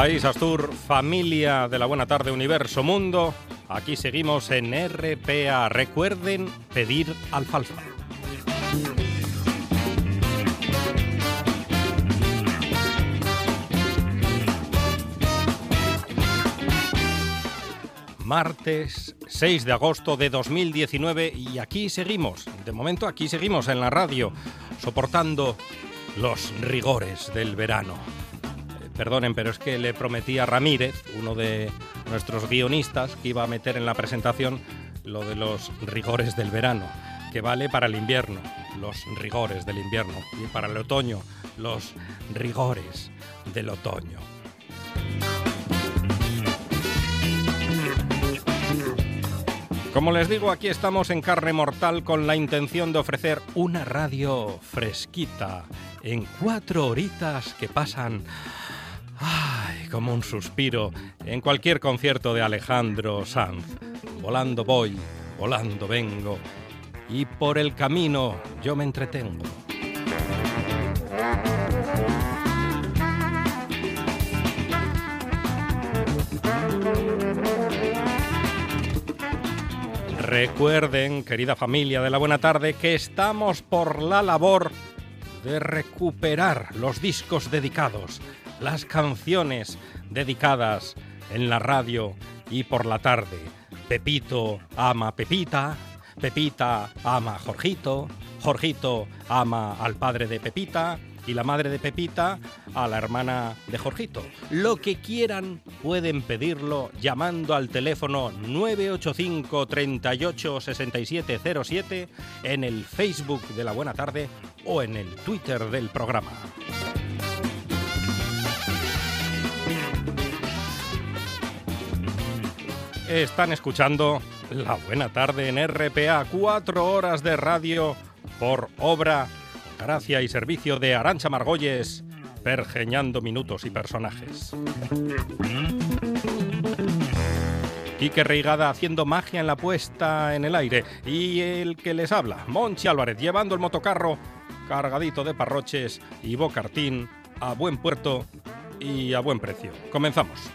País Astur, familia de la Buena Tarde, Universo Mundo. Aquí seguimos en RPA. Recuerden pedir alfalfa. Martes 6 de agosto de 2019 y aquí seguimos, de momento aquí seguimos en la radio, soportando los rigores del verano. Perdonen, pero es que le prometí a Ramírez, uno de nuestros guionistas, que iba a meter en la presentación lo de los rigores del verano, que vale para el invierno, los rigores del invierno, y para el otoño, los rigores del otoño. Como les digo, aquí estamos en carne mortal con la intención de ofrecer una radio fresquita en cuatro horitas que pasan Ay, como un suspiro en cualquier concierto de Alejandro Sanz. Volando voy, volando vengo, y por el camino yo me entretengo. Recuerden, querida familia de la buena tarde, que estamos por la labor de recuperar los discos dedicados las canciones dedicadas en la radio y por la tarde. Pepito ama Pepita, Pepita ama Jorgito, Jorgito ama al padre de Pepita y la madre de Pepita a la hermana de Jorgito. Lo que quieran pueden pedirlo llamando al teléfono 985 38 6707 en el Facebook de la Buena Tarde o en el Twitter del programa. Están escuchando La Buena Tarde en RPA, cuatro horas de radio por obra, gracia y servicio de Arancha Margolles, pergeñando minutos y personajes. Quique Reigada haciendo magia en la puesta en el aire y el que les habla, Monchi Álvarez, llevando el motocarro cargadito de parroches y bocartín a buen puerto y a buen precio. Comenzamos.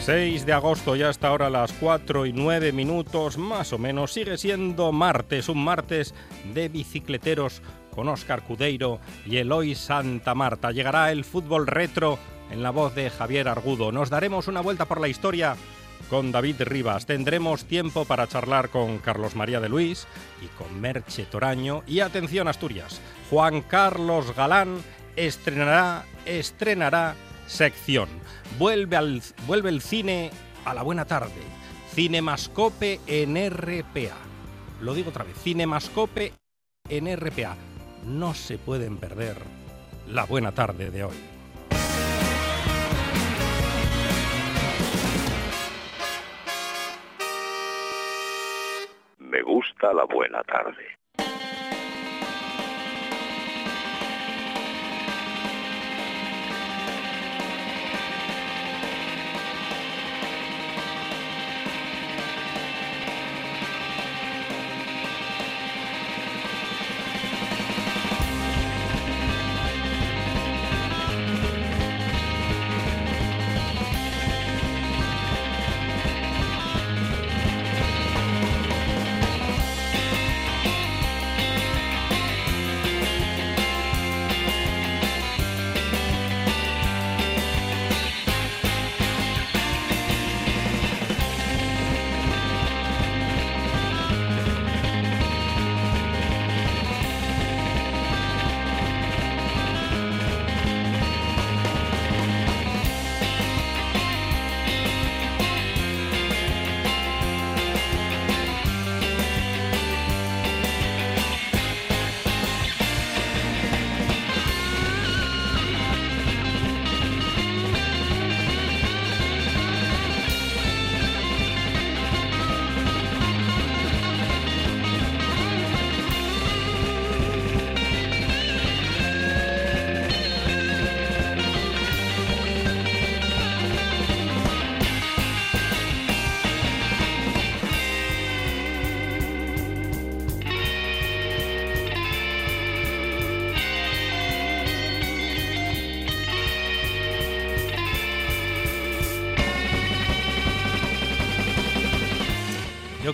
6 de agosto, ya hasta ahora las 4 y 9 minutos, más o menos, sigue siendo martes, un martes de bicicleteros con Óscar Cudeiro y Eloy Santa Marta. Llegará el fútbol retro en la voz de Javier Argudo. Nos daremos una vuelta por la historia con David Rivas. Tendremos tiempo para charlar con Carlos María de Luis y con Merche Toraño. Y atención Asturias, Juan Carlos Galán estrenará, estrenará sección. Vuelve, al, vuelve el cine a la buena tarde. Cinemascope en RPA. Lo digo otra vez, Cinemascope en RPA. No se pueden perder la buena tarde de hoy. Me gusta la buena tarde.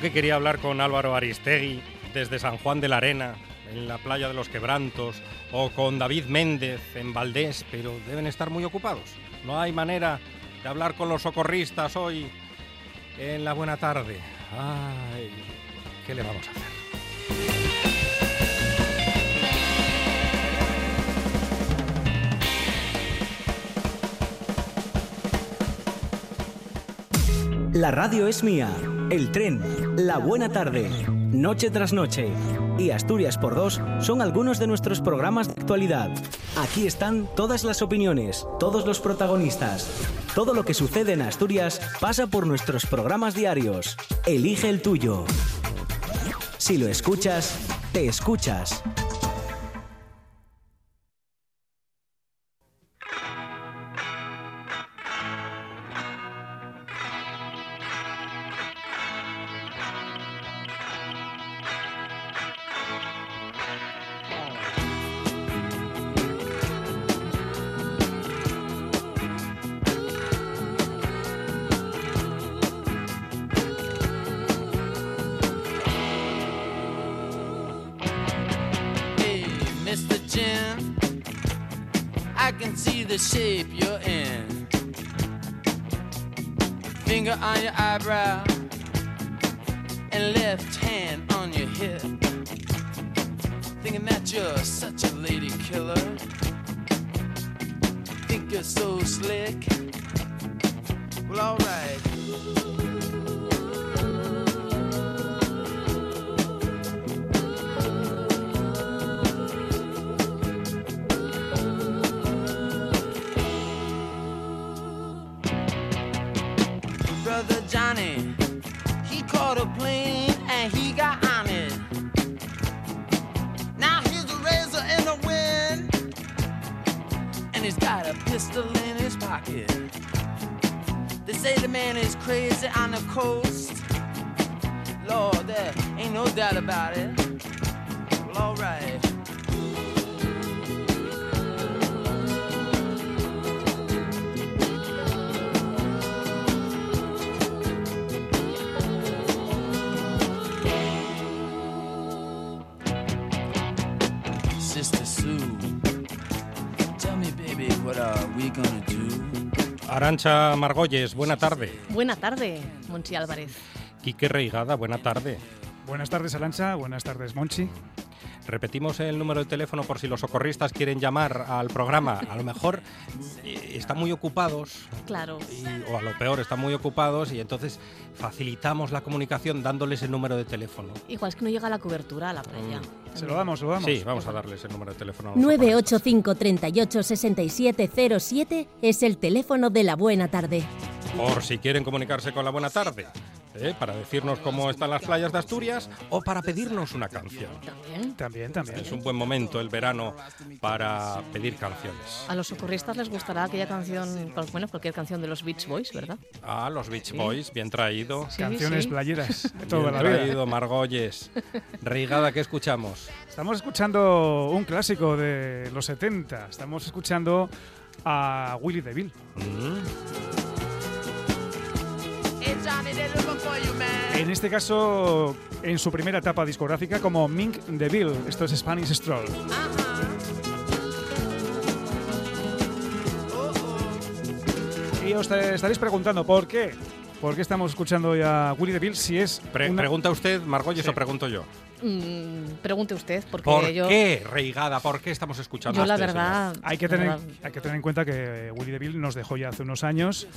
Que quería hablar con Álvaro Aristegui desde San Juan de la Arena, en la playa de los Quebrantos, o con David Méndez en Valdés, pero deben estar muy ocupados. No hay manera de hablar con los socorristas hoy en la buena tarde. Ay, ¿qué le vamos a hacer? La radio es mía, el tren, la buena tarde, noche tras noche y Asturias por dos son algunos de nuestros programas de actualidad. Aquí están todas las opiniones, todos los protagonistas. Todo lo que sucede en Asturias pasa por nuestros programas diarios. Elige el tuyo. Si lo escuchas, te escuchas. Arancha Margolles, buena tarde. Buena tarde, Monchi Álvarez. Quique Reigada, buena tarde. Buenas tardes, Alancha. Buenas tardes, Monchi. Repetimos el número de teléfono por si los socorristas quieren llamar al programa. A lo mejor eh, están muy ocupados, Claro. y- o a lo peor están muy ocupados, y entonces facilitamos la comunicación dándoles el número de teléfono. Igual es que no llega la cobertura a la playa. Se lo damos, se lo damos. Sí, vamos a darles el número de teléfono. a los 985 38 6707 es el teléfono de la buena tarde. Por si quieren comunicarse con la buena tarde, ¿eh? para decirnos cómo están las playas de Asturias o para pedirnos una canción. También. También, también. Es un buen momento el verano para pedir canciones. A los socorristas les gustará aquella canción, bueno, cualquier canción de los Beach Boys, ¿verdad? Ah, los Beach Boys, bien traído. Sí, Canciones sí. playeras toda Bien la vida. traído, Margolles. Reigada, ¿qué escuchamos? Estamos escuchando un clásico de los 70. Estamos escuchando a Willie DeVille. Mm, En este caso, en su primera etapa discográfica como Mink DeVille. Esto es Spanish Stroll. Y os estaréis preguntando por qué. ¿Por qué estamos escuchando hoy a Willie DeVille si es Pre- una- ¿Pregunta usted, Margolles, Sí. o pregunto yo? Mm, pregunte usted, porque ¿Por yo, qué, Reigada? ¿Por qué estamos escuchando yo a la este verdad, Hay que, la tener, verdad, hay que tener en cuenta que Willy DeVille nos dejó ya hace unos años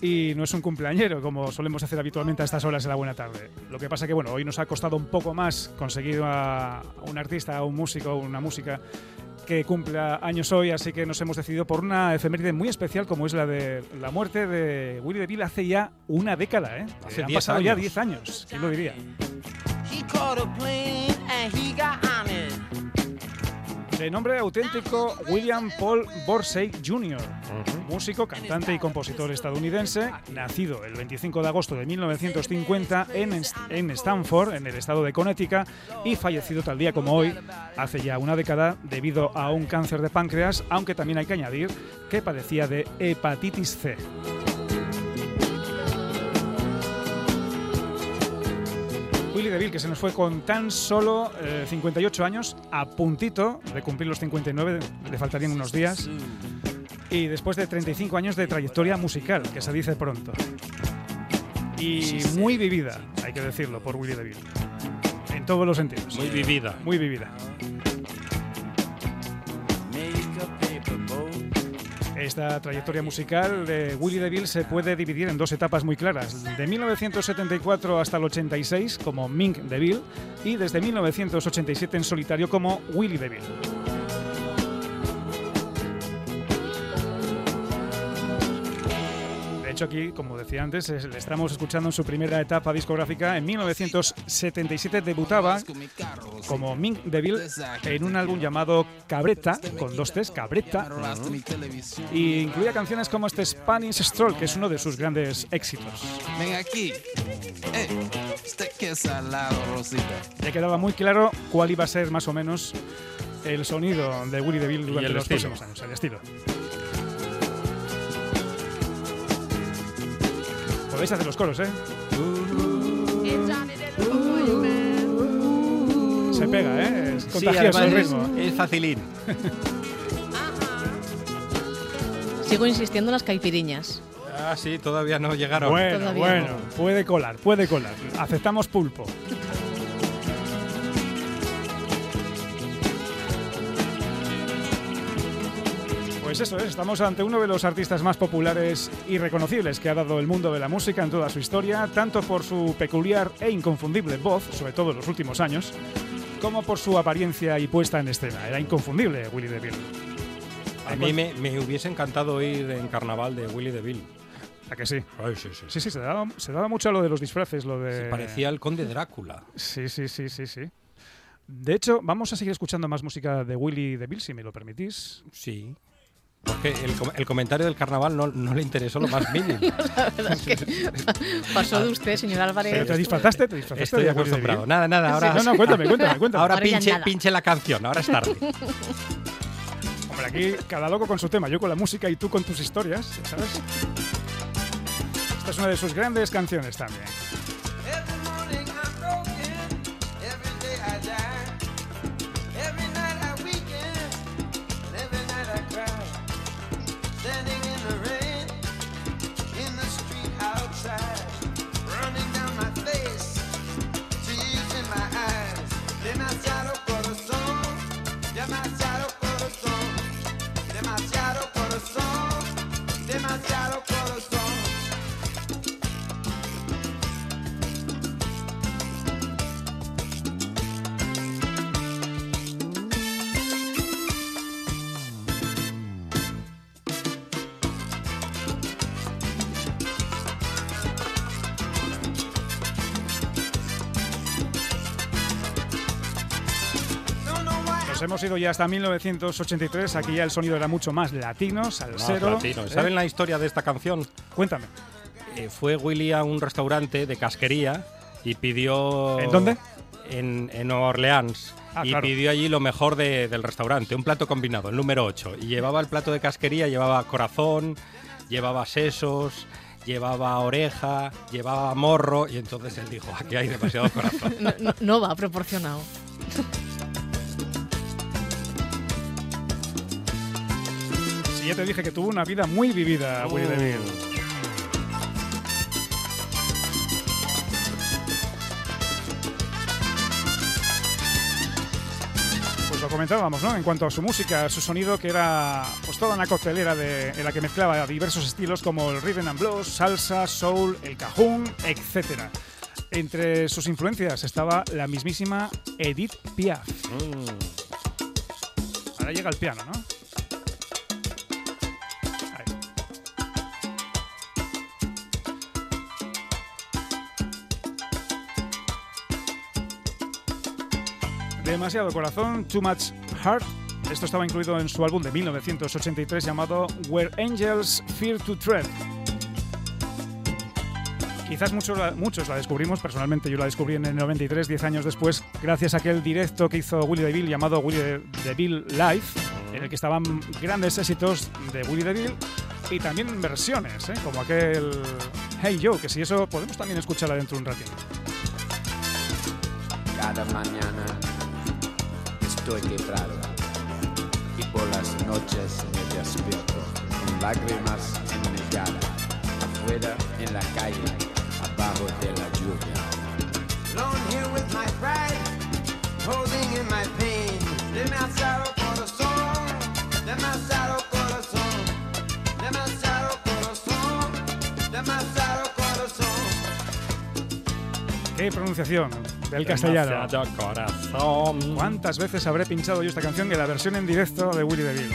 y no es un cumpleañero como solemos hacer habitualmente a estas horas de la buena tarde. Lo que pasa que bueno, hoy nos ha costado un poco más conseguir a un artista, a un músico, una música que cumpla años hoy, así que nos hemos decidido por una efeméride muy especial como es la de la muerte de Willy DeVille hace ya una década, ¿eh? Hace Han 10 pasado ya años. 10 años, ¿quién lo diría? De nombre auténtico William Paul Borsey Jr., músico, cantante y compositor estadounidense, nacido el 25 de agosto de 1950 en, Est- en Stanford, en el estado de Connecticut, y fallecido tal día como hoy, hace ya una década, debido a un cáncer de páncreas, aunque también hay que añadir que padecía de hepatitis C. Willie DeVille, que se nos fue con tan solo eh, 58 años, a puntito de cumplir los 59, le faltarían unos días. Y después de 35 años de trayectoria musical, que se dice pronto. Y muy vivida, hay que decirlo, por Willie DeVille. En todos los sentidos. Muy vivida. Muy vivida. Esta trayectoria musical de Willie DeVille se puede dividir en dos etapas muy claras. De 1974 hasta el 86 como Mink DeVille y desde 1987 en solitario como Willie DeVille. Aquí, como decía antes, es- le estamos escuchando en su primera etapa discográfica. En 1977 debutaba como Mink DeVille en un álbum llamado Cabreta, con dos T's, Cabreta, y incluía canciones como este Spanish Stroll, que es uno de sus grandes éxitos. Ven aquí. Eh. Ya quedaba muy claro cuál iba a ser más o menos el sonido de Willie DeVille durante los estilo. próximos años, el estilo. Podéis hacer los coros, ¿eh? Se pega, ¿eh? Es Sí, contagioso el además ritmo. es, es facilín. Sigo insistiendo en las caipiriñas. Ah, sí, todavía no llegaron. Bueno, Todavía bueno, no. puede colar, puede colar. Aceptamos pulpo. Pues eso es, estamos ante uno de los artistas más populares y reconocibles que ha dado el mundo de la música en toda su historia, tanto por su peculiar e inconfundible voz, sobre todo en los últimos años, como por su apariencia y puesta en escena. Era inconfundible Willie DeVille. A mí me, me hubiese encantado ir en carnaval de Willy DeVille. ¿A que sí? Ay, sí, sí. Sí, sí, se daba, se daba mucho a lo de los disfraces, lo de... Se parecía al conde Drácula. Sí, sí, sí, sí, sí. De hecho, vamos a seguir escuchando más música de Willy DeVille, si me lo permitís. Sí. Porque el, com- el comentario del carnaval no, no le interesó lo más mínimo. La verdad es que pasó de usted, señor Álvarez. ¿Pero te disfrazaste? ¿Te disfrazaste Estoy de acostumbrado. Nada, nada. Ahora, No, no, cuéntame, cuéntame, cuéntame. ahora pinche, pinche la canción. Ahora es tarde. Hombre, aquí cada loco con su tema. Yo con la música y tú con tus historias, ¿sabes? Esta es una de sus grandes canciones también. Hemos ido ya hasta 1983. Aquí ya el sonido era mucho más latino, Más salsero. latino. ¿eh? ¿Saben la historia de esta canción? Cuéntame. Eh, fue Willy a un restaurante de casquería y pidió... ¿En dónde? En, en Nueva Orleans. Ah, y claro. pidió allí lo mejor de- del restaurante, un plato combinado, el número 8. Y llevaba el plato de casquería, llevaba corazón, llevaba sesos, llevaba oreja, llevaba morro. Y entonces él dijo, aquí hay demasiado corazón. No, no- no va proporcionado. ya te dije que tuvo una vida muy vivida, Willy Oh. DeVille. Pues lo comentábamos, ¿no? En cuanto a su música, su sonido, que era pues toda una coctelera de, en la que mezclaba diversos estilos como el rhythm and blues, salsa, soul, el cajún, etc. Entre sus influencias estaba la mismísima Edith Piaf. Ahora llega el piano, ¿no? Demasiado corazón, Too Much Heart. Esto estaba incluido en su álbum de 1983 llamado Where Angels Fear to Tread. Quizás muchos la, muchos la descubrimos, personalmente yo la descubrí en el 93, 10 años después, gracias a aquel directo que hizo Willie DeVille llamado Willie DeVille Live, en el que estaban grandes éxitos de Willie DeVille y también versiones, ¿eh? como aquel Hey Joe, que si eso podemos también escucharla dentro de un ratito. Cada mañana estoy quebrado y por las noches me despierto con lágrimas en mi cara, afuera en la calle, abajo de la lluvia. Alone here with my pride, holding in my pain. Demasiado corazón, demasiado corazón, demasiado corazón, demasiado corazón. Qué pronunciación del castellano. Corazón. ¿Cuántas veces habré pinchado yo esta canción en la versión en directo de Willy DeVille?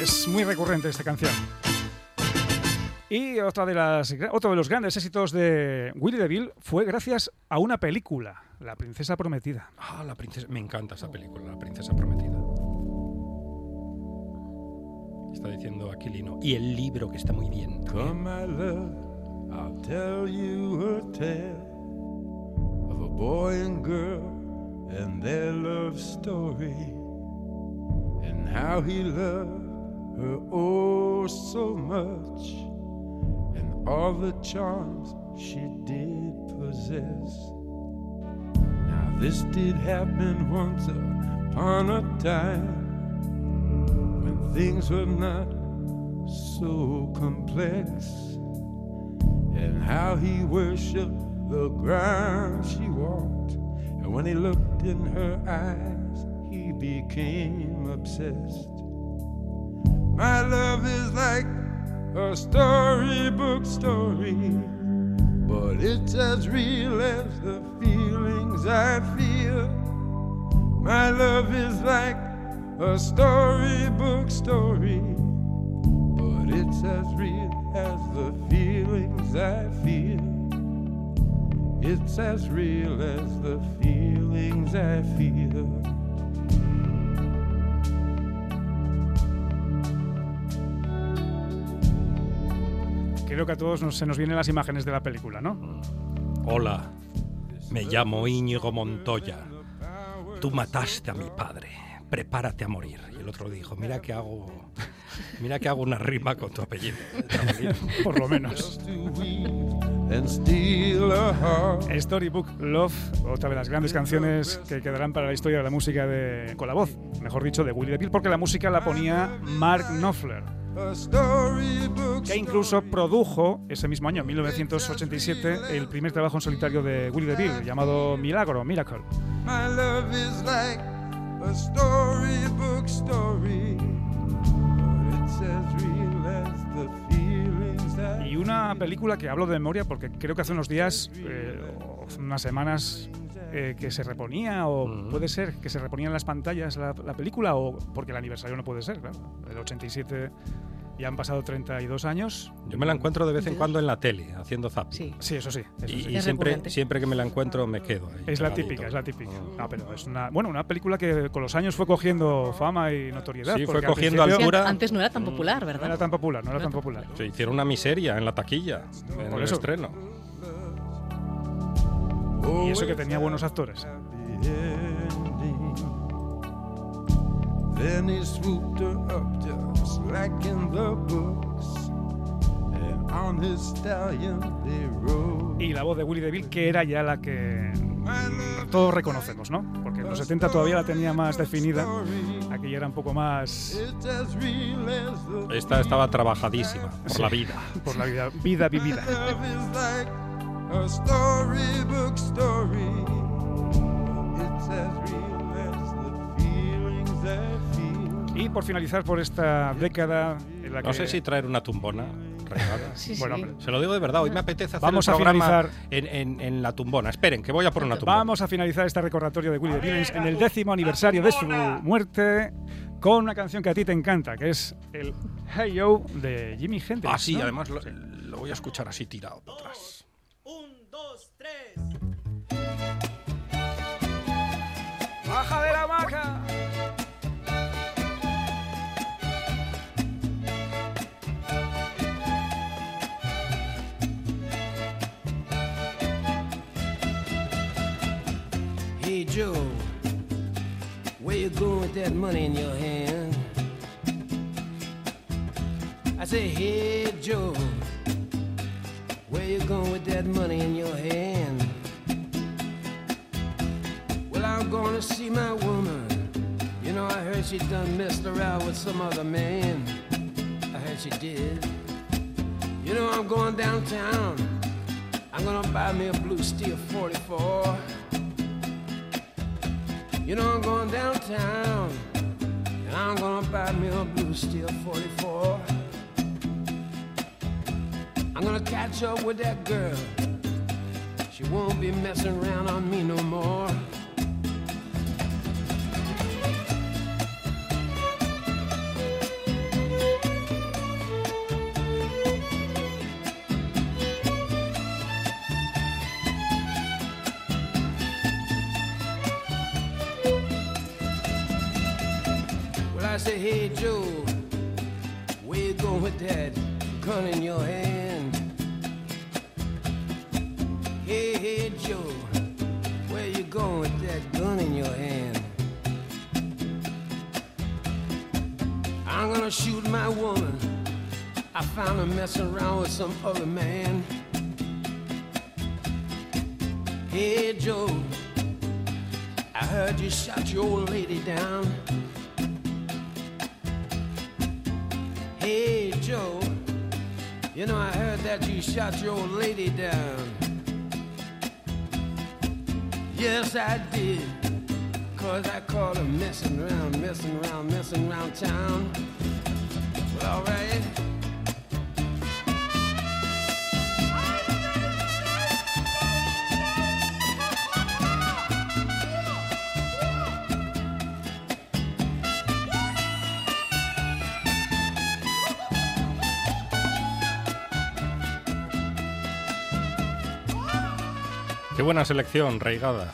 Es muy recurrente esta canción. Y otra de las, otro de los grandes éxitos de Willy DeVille fue gracias a una película, La Princesa Prometida. Ah, la princesa. Me encanta esa película, La Princesa Prometida. Está diciendo Aquilino. Y el libro que está muy bien. Come, my love, I'll tell you a tale boy and girl and their love story, and how he loved her oh so much, and all the charms she did possess. Now, this did happen once upon a time when things were not so complex and how he worshiped the ground she walked. And when he looked in her eyes he became obsessed. My love is like a storybook story but it's as real as the feelings i feel. My love is like a storybook story but it's as real as the feelings I feel. It's as real as the feelings I feel. Creo que a todos nos- se nos vienen las imágenes de la película, ¿no? Hola, me llamo Íñigo Montoya. Tú mataste a mi padre. Prepárate a morir. Y el otro dijo, mira que hago, mira que hago una rima con tu apellido. Por lo menos. To weave and steal a heart. Storybook Love, otra de las grandes canciones que quedarán para la historia de la música de, con la voz, mejor dicho, de Willy DeVille, porque la música la ponía Mark Knopfler, que incluso produjo ese mismo año, 1987, el primer trabajo en solitario de Willy DeVille, llamado Milagro, Miracle. Una película que hablo de memoria porque creo que hace unos días, eh, o unas semanas, eh, que se reponía, o puede ser que se reponía en las pantallas la, la película, o porque el aniversario no puede ser, claro. El 87 ya han pasado 32 años. Yo me la encuentro de vez en cuando en la tele, haciendo zapping. Sí. Sí, eso sí. eso Y, sí. y Es siempre, recurrente. siempre que me la encuentro me quedo ahí. Es la típica, es la típica. No, pero es una, bueno, una película que con los años fue cogiendo fama y notoriedad. Sí, fue al cogiendo principio altura. Antes no era tan popular, No era ¿verdad? tan popular, no era tan popular. Se hicieron una miseria en la taquilla, en Por el eso. estreno. Y eso que tenía buenos actores. Then he swooped her up just like in the books, and on his stallion they rode. Y la voz de Willy DeVille, que era ya la que todos reconocemos, ¿no? Porque en los 70 todavía la tenía más definida. story, Aquella era un poco más it's as real as the Esta estaba trabajadísima por la vida. por la vida, vida vivida. Y por finalizar por esta década en la que No sé si traer una tumbona regada. Sí, Bueno, sí. Se lo digo de verdad, hoy me apetece hacer Vamos el a finalizar. en, en- en la tumbona. Esperen, que voy a por una tumbona. Vamos a finalizar este recordatorio de Willie DeVille en el décimo aniversario de su muerte con una canción que a ti te encanta, que es el Hey Yo de Jimi Hendrix. Ah, sí, ¿no? además lo, lo voy a escuchar así tirado para atrás. ¡Baja de la vaca! Hey Joe, where you going with that money in your hand? I say, hey Joe, where you going with that money in your hand? Well, I'm gonna see my woman. You know, I heard she done messed around with some other man. I heard she did. You know, I'm going downtown. I'm gonna buy me a blue steel 44. You know, I'm going downtown. And I'm gonna buy me a blue steel 44. I'm gonna catch up with that girl. She won't be messing around on me no more. Joe, where you going with that gun in your hand? Hey, hey, Joe, where you going with that gun in your hand? I'm gonna shoot my woman. I found her messing around with some other man. Hey, Joe, I heard you shot your old lady down. Hey, Joe, you know, I heard that you shot your old lady down. Yes, I did. Cause I caught her messing around, messing around, messing around town. Well, alright. Buena selección, Reigada.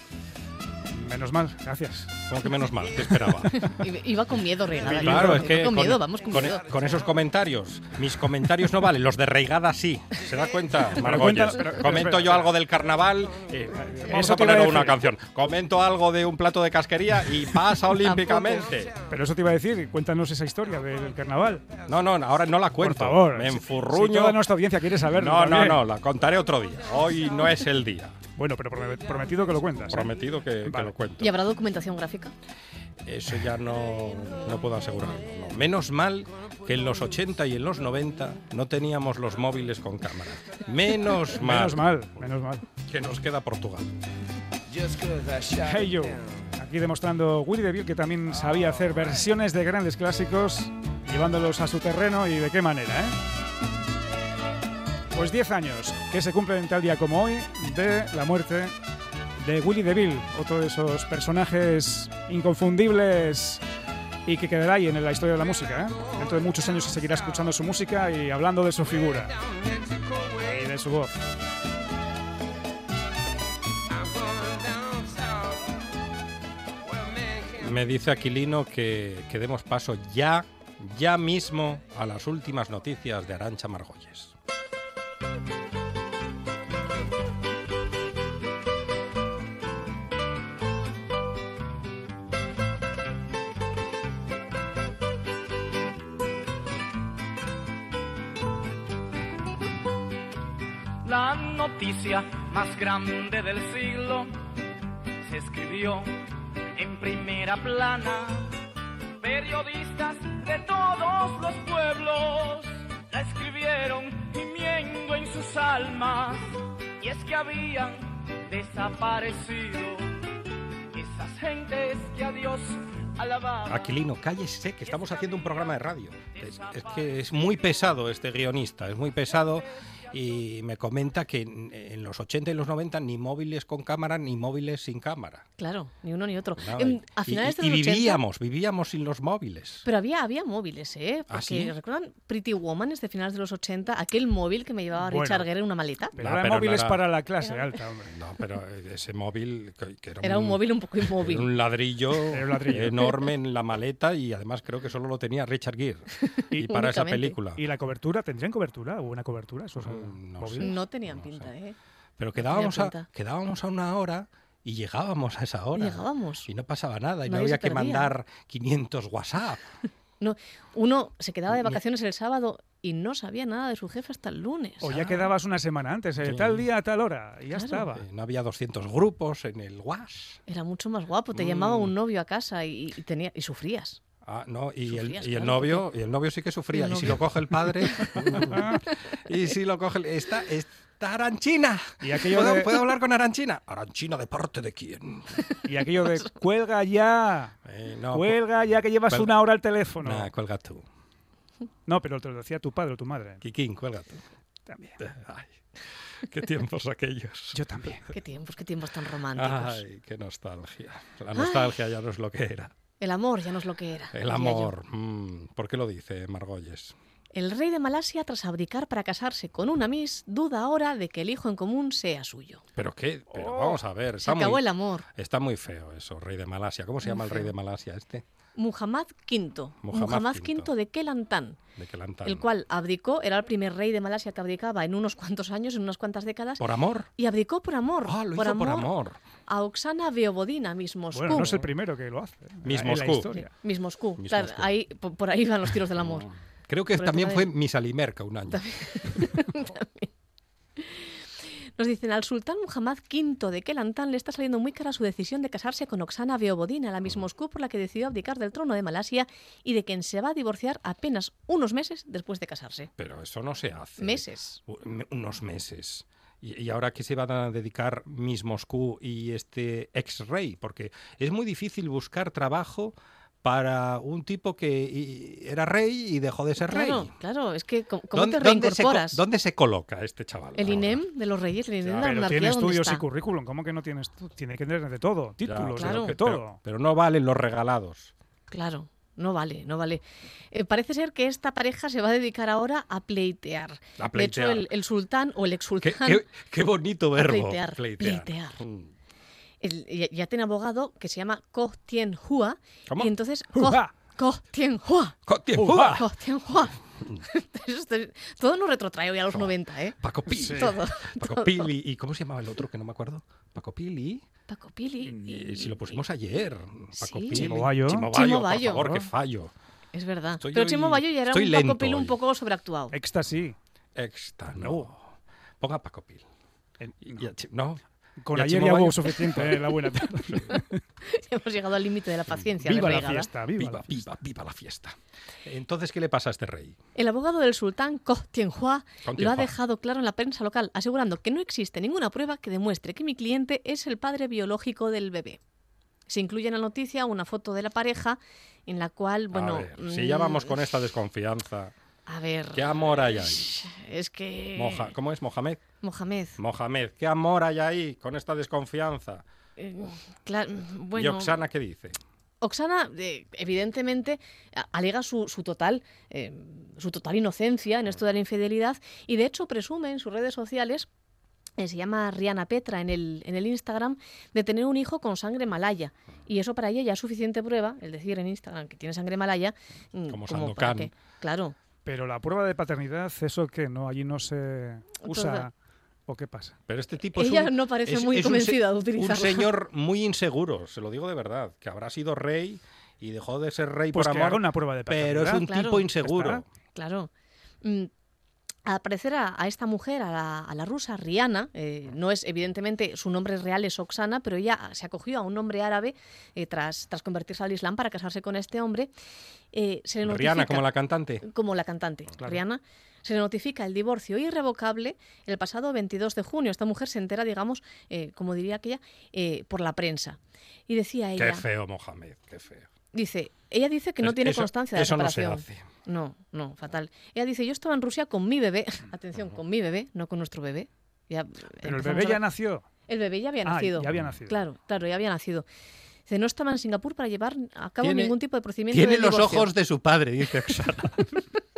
Menos mal, gracias. Como que menos mal, te esperaba. Iba- con miedo, Reigada. Claro, iba es que con miedo, vamos con, con- miedo. con esos comentarios, mis comentarios no valen, los de Reigada sí. ¿Se da cuenta, Margolles? Comento yo algo del carnaval, eh, vamos Eso a poner una canción. Comento algo de un plato de casquería y pasa olímpicamente. Pero eso te iba a decir, cuéntanos esa historia del carnaval. No, no, ahora no la cuento. Por favor. Me si- enfurruño. Si toda nuestra audiencia quiere saberlo. no, no, no, la contaré otro día. Hoy no es el día. Bueno, pero promet- prometido que lo cuentas. ¿eh? Prometido que, que Vale. lo cuento. ¿Y habrá documentación gráfica? Eso ya no, no puedo asegurarlo. no. Menos mal que en los 80 y en los 90 no teníamos los móviles con cámara. Menos mal. Menos mal, menos mal. Que nos queda Portugal. Hey down. Aquí demostrando Willy DeVille que también sabía hacer versiones de grandes clásicos, llevándolos a su terreno y de qué manera, ¿eh? Pues 10 años que se cumplen tal día como hoy de la muerte de Willy DeVille, otro de esos personajes inconfundibles y que quedará ahí en la historia de la música. ¿eh? Dentro de muchos años se seguirá escuchando su música y hablando de su figura y de su voz. Me dice Aquilino que, que demos paso ya, ya mismo a las últimas noticias de Arancha Margolles. Noticia más grande del siglo se escribió en primera plana. Periodistas de todos los pueblos la escribieron gimiendo en sus almas. Y es que habían desaparecido esas gentes que a Dios alababan. Aquilino, cállese, que estamos haciendo un programa de radio. Es, es que es muy pesado este guionista, es muy pesado y me comenta que en, en los 80 y los 90 ni móviles con cámara ni móviles sin cámara. Claro, ni uno ni otro. No, En- y- a finales y, de los y 80 vivíamos, vivíamos sin los móviles. Pero había, había móviles, ¿eh? ¿Ah, Porque sí? ¿recuerdan Pretty Woman de finales de los 80? Aquel móvil que me llevaba Bueno. Richard Gere en una maleta. Pero No, eran pero no móviles era- para la clase alta, hombre. No, pero ese móvil que, que era, Era un móvil un poco inmóvil. era un ladrillo, Era un ladrillo. enorme en la maleta y además creo que solo lo tenía Richard Gere. y para esa película. ¿Y la cobertura? ¿Tendrían cobertura? ¿Buena cobertura? Esos Mm, no móviles? No tenían pinta, ¿eh? Pero quedábamos a, quedábamos a una hora y llegábamos a esa hora. Llegábamos. Y no pasaba nada. Y no había que perdía. mandar 500 WhatsApp. No, uno se quedaba de vacaciones el sábado y no sabía nada de su jefe hasta el lunes. O ya quedabas una semana antes, eh, Sí. tal día, a tal hora, y ya Claro. estaba. Eh, no había 200 grupos en el WAS. Era mucho más guapo, te llamaba Mm. un novio a casa y, y tenía y sufrías. Ah, no, y el, y el novio, y el novio sí que sufría. Y si lo coge el padre, y si lo coge el- está, está Aranchina. Y aquello ¿Puedo, de- puedo hablar con Aranchina? Aranchina, ¿de parte de quién? Y aquello de cuelga ya, Eh, no, cuelga ya que llevas cuelga. una hora al teléfono. Nah, cuelga tú. No, pero te lo decía tu padre o tu madre. Kikín, cuelga tú. También. Ay, qué tiempos aquellos. Yo también. Qué tiempos, qué tiempos tan románticos. Ay, qué nostalgia. La nostalgia ya no es lo que era. El amor ya no es lo que era. El amor. mm, ¿Por qué lo dice Margolles? El rey de Malasia, tras abdicar para casarse con una Miss, duda ahora de que el hijo en común sea suyo. ¿Pero qué? Pero Oh, vamos a ver. Se Está acabó muy, el amor. está muy feo eso, rey de Malasia. ¿Cómo se Muy llama el rey feo. de Malasia este? Muhammad V. Muhammad V V. de Kelantan, De Kelantan. el cual abdicó, era el primer rey de Malasia que abdicaba en unos cuantos años, en unas cuantas décadas, ¿Por amor? y abdicó por amor. Ah, lo por, hizo amor por amor. a Oksana Beobodina, Miss Moscú. Bueno, no es el primero que lo hace. ¿eh? Miss Moscú. historia. Miss Moscú. Miss Claro, Moscú. ahí, por, por ahí van los tiros del amor. Creo que Por también fue de- Miss Alimerca un año. Nos dicen, al sultán Muhammad V de Kelantan le está saliendo muy cara su decisión de casarse con Oksana Beobodina, la Miss Moscú por la que decidió abdicar del trono de Malasia y de quien se va a divorciar apenas unos meses después de casarse. Pero eso no se hace. Meses. Unos meses. Y, y ahora que se van a dedicar Miss Moscú y este ex rey, porque es muy difícil buscar trabajo para un tipo que era rey y dejó de ser Claro, rey. claro, es que ¿cómo, ¿Dónde, te dónde se, co- reincorporas? dónde se coloca este chaval? El ahora? INEM de los reyes, el INEM de la Pero monarquía, tiene ¿dónde estudios está? y currículum. ¿Cómo que no tienes? Tiene que tener de todo. Ya, Títulos, Claro. de todo. Pero no valen los regalados. Claro, no vale, no vale. Eh, parece ser que esta pareja se va a dedicar ahora a pleitear. A De hecho, pleitear. el, el sultán o el Qué, exsultán qué- qué bonito verbo. pleitear, pleitear. Mm. El- ya, ya tiene abogado que se llama Ko Tien Hua. ¿Cómo? Y entonces, Ko. Ko Tien Hua. Co- tiempo. Uva. Ko Tien Hua. Esto es- Todo nos retrotrae hoy a los 90, ¿eh? Paco Pili. Sí. Todo. Paco todo. Pili. ¿Y cómo se llamaba el otro que no me acuerdo? Paco Pili. Paco Pili. Y y- si lo pusimos ayer. Paco Sí. Pili. Chimo Bayo. Chimo Chimo Bayo, por favor, qué fallo. Es verdad. Estoy Pero Chimo Bayo ya era un Paco lento Pili un poco sobreactuado. Éxtasis. Extra, no. No. Ponga Paco Pil. Y- no. y a Chi- no. Con ¿Y ayer ya hubo suficiente, eh, la buena tarde. Hemos llegado al límite de la paciencia. Viva la fiesta, viva, Viva, la fiesta. viva, viva la fiesta. Entonces, ¿qué le pasa a este rey? El abogado del sultán, Koh Tianhua, lo ha dejado claro en la prensa local, asegurando que no existe ninguna prueba que demuestre que mi cliente es el padre biológico del bebé. Se incluye en la noticia una foto de la pareja en la cual, bueno... a ver, si ya mm, vamos con esta desconfianza, A ver... ¿qué amor hay ahí? Es que... Moja- ¿Cómo es Mohamed? Mohamed. Mohamed, ¿qué amor hay ahí con esta desconfianza? eh, claro, ¿Y. Oksana qué dice? Oksana, eh, evidentemente, alega su, su total, eh, su total inocencia en esto de la infidelidad y, de hecho, presume en sus redes sociales, eh, se llama Rihanna Petra en el, en el Instagram, de tener un hijo con sangre malaya. Y eso para ella ya es suficiente prueba, el decir en Instagram que tiene sangre malaya, mm, Como para Sandokan. que- Claro. Pero la prueba de paternidad, ¿eso qué? ¿No? Allí no se usa. Toda- ¿O qué pasa? Pero este tipo es Ella un- no parece es- muy es un convencida de Un utilizarla. señor muy inseguro, se lo digo de verdad, que habrá sido rey y dejó de ser rey Pues por que amor. haga una prueba de pero es paternidad. un Claro. tipo inseguro. Claro. Mm, Al parecer a, a esta mujer, a la, a la rusa, Rihanna, eh, no es evidentemente su nombre real es Oksana, pero ella se acogió a un nombre árabe eh, tras, tras convertirse al Islam para casarse con este hombre. Eh, se le Rihanna, como la cantante. como la cantante, Claro. Rihanna, se le notifica el divorcio irrevocable el pasado 22 de junio. Esta mujer se entera, digamos, eh, como diría aquella, por la prensa. Y decía ella, Qué feo, Mohamed, qué feo. Dice, ella dice que no Es- tiene eso- constancia de la eso no se separación. hace. No, no, fatal. Ella dice, yo estaba en Rusia con mi bebé, atención, con mi bebé, no con nuestro bebé. Ya Pero el bebé a- ya nació. El bebé ya había Ah, nacido. ya había nacido. Claro, claro, ya había nacido. Dice, no estaba en Singapur para llevar a cabo Tiene- ningún tipo de procedimiento Tiene de los divorcio". ojos de su padre, dice Oksana.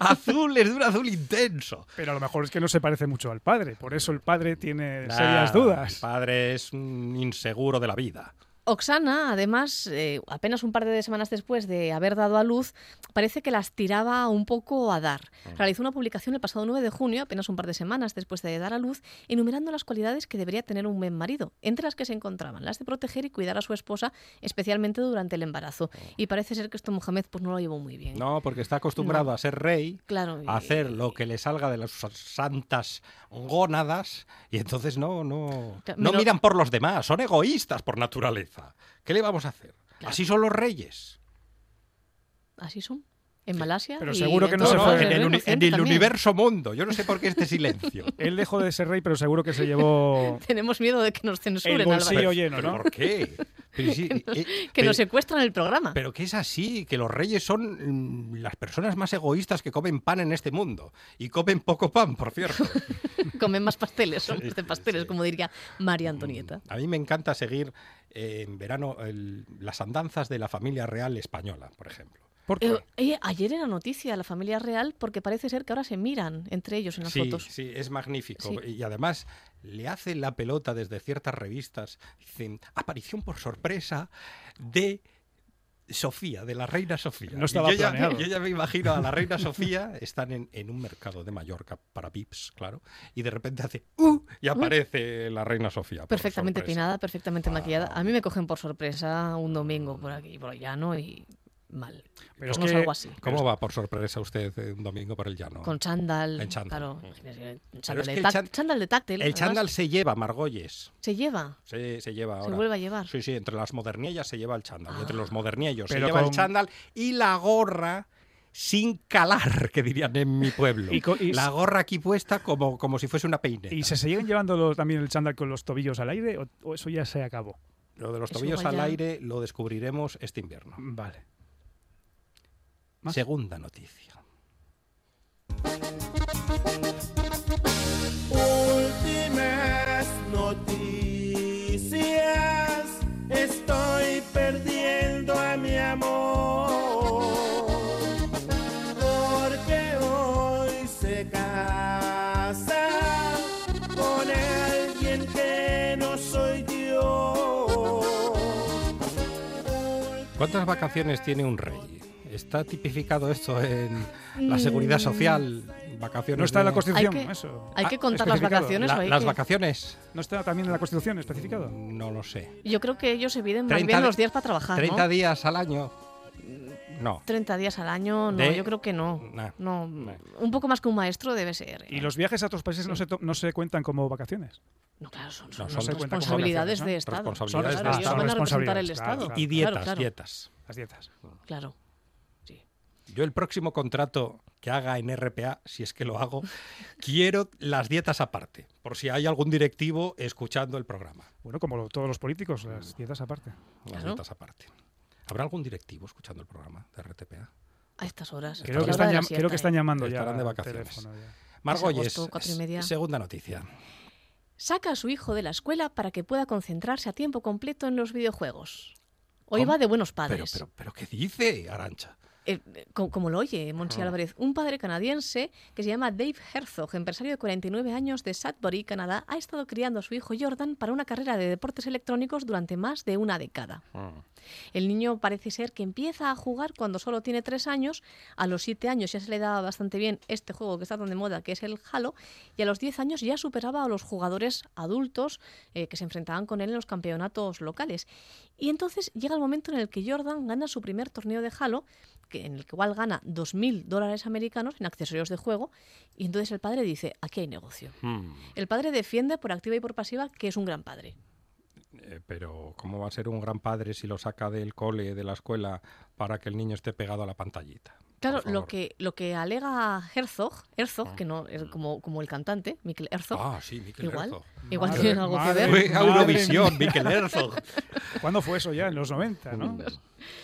Azules, de un azul intenso. Pero a lo mejor es que no se parece mucho al padre. Por eso el padre tiene Nah, serias dudas. El padre es un inseguro de la vida. Oksana, además, eh, apenas un par de semanas después de haber dado a luz, parece que las tiraba un poco a dar. Realizó una publicación el pasado 9 de junio, apenas un par de semanas después de dar a luz, enumerando las cualidades que debería tener un buen marido, entre las que se encontraban las de proteger y cuidar a su esposa, especialmente durante el embarazo. Y parece ser que esto Mohamed pues, no lo llevó muy bien. No, porque está acostumbrado No. a ser rey, Claro, y- a hacer lo que le salga de las santas gónadas, y entonces no, no, Claro, no miran por los demás, son egoístas por naturaleza. ¿Qué le vamos a hacer? Así son los reyes. Así son. En Malasia. Pero seguro que en no se fue- en el, uni- en universo mundo. Yo no sé por qué este silencio. Él dejó de ser rey, pero seguro que se llevó Tenemos miedo de que nos censuren, el bolsillo Álvaro. lleno, ¿Pero ¿no? por qué? Pero sí, eh, Que pero- nos secuestran el programa. Pero que es así, que los reyes son mm, las personas más egoístas que comen pan en este mundo. Y comen poco pan, por cierto. Comen más pasteles, son Sí, de pasteles, como diría María Antonieta. A mí me encanta seguir eh, en verano el- las andanzas de la familia real española, por ejemplo. ¿Por qué? Eh, eh, ayer era noticia la familia real porque parece ser que ahora se miran entre ellos en las Sí, fotos. sí, es magnífico. Sí. Y además le hacen la pelota desde ciertas revistas. Dicen, aparición por sorpresa de Sofía, de la reina Sofía. No Y estaba yo, ya, yo ya me imagino a la reina Sofía, están en, en un mercado de Mallorca para pips, claro, y de repente hace ¡uh! y aparece la reina Sofía. Perfectamente sorpresa. peinada, perfectamente maquillada. A mí me cogen por sorpresa un domingo por aquí, por allá, ¿no? Y mal. Pero es que- salgo así. ¿Cómo va por sorpresa usted un domingo por el llano? Con chándal. En chándal. Claro, Mm. chándal, es de el chándal de táctil. El además. chándal se lleva, Margolles. se lleva. Sí, se lleva Se ahora. vuelve a llevar. Sí, sí, entre las modernillas se lleva el chándal. Entre Ah. los modernillos se Pero lleva el con- chándal y la gorra sin calar, que dirían en mi pueblo. Y la gorra aquí puesta como, como si fuese una peineta. ¿Y se siguen llevando los- también el chándal con los tobillos al aire o, o eso ya se acabó? Lo de los Eso tobillos al aire lo descubriremos este invierno. Vale. ¿Más? Segunda noticia. Últimas noticias. Estoy perdiendo a mi amor. Porque hoy se casa con alguien que no soy yo. ¿Cuántas vacaciones tiene un rey? ¿Está tipificado esto en la seguridad social? Vacaciones No está en la Constitución, Hay que- eso. Hay que Ah, contar las vacaciones. La- o hay las que- vacaciones, ¿No está también en la Constitución especificado? no lo sé. Yo creo que ellos se piden más 30 bien los días para trabajar, 30 ¿no? días al año. No. 30 días al año, no, De- yo creo que no. Nah. no. Nah. Un poco más que un maestro debe ser. ¿Y ¿eh? los viajes a otros países no, se to- no se cuentan como vacaciones? No, claro, son, No, son son- responsabilidades de. Estado. Responsabilidades Claro, de ellos Estado. van a representar el Responsabilidades, Estado. claro, Y Claro, dietas, claro, dietas. Las dietas. Claro. Yo el próximo contrato que haga en RPA, si es que lo hago, quiero las dietas aparte, por si hay algún directivo escuchando el programa. Bueno, como lo- todos los políticos, las dietas aparte. Las dietas aparte. ¿Habrá algún directivo escuchando el programa de RTPA? A estas horas. Creo que, están, creo que ¿eh? llamando ya Estarán de vacaciones. ya. Margolles, agosto, segunda noticia. Saca a su hijo de la escuela para que pueda concentrarse a tiempo completo en los videojuegos. Hoy ¿Cómo? va de buenos Pero, padres. pero, pero, ¿qué dice, Arancha? Eh, co- como, lo oye Monsi Ah. Álvarez, un padre canadiense que se llama Dave Herzog, empresario de 49 años de Sudbury, Canadá, ha estado criando a su hijo Jordan para una carrera de deportes electrónicos durante más de una década. El niño parece ser que empieza a jugar cuando solo tiene tres años. A los siete años ya se le daba bastante bien este juego que está tan de moda, que es el Halo. Y a los diez años ya superaba a los jugadores adultos eh, que se enfrentaban con él en los campeonatos locales. Y entonces llega el momento en el que Jordan gana su primer torneo de Halo, que, en el que igual gana 2.000 dólares americanos en accesorios de juego. Y entonces el padre dice, aquí hay negocio. Hmm. El padre defiende por activa y por pasiva que es un gran padre. Eh, pero, ¿cómo va a ser un gran padre si lo saca del cole, de la escuela, para que el niño esté pegado a la pantallita? Claro, lo que, lo que alega Herzog, Herzog, que no es como, como el cantante, Mikkel Herzog, Ah, sí, Mikel igual, Herzog. igual Madre- tienen algo que ver. Eurovisión. Mikel Herzog. ¿Cuándo fue eso ya? En los 90, Mm. ¿no?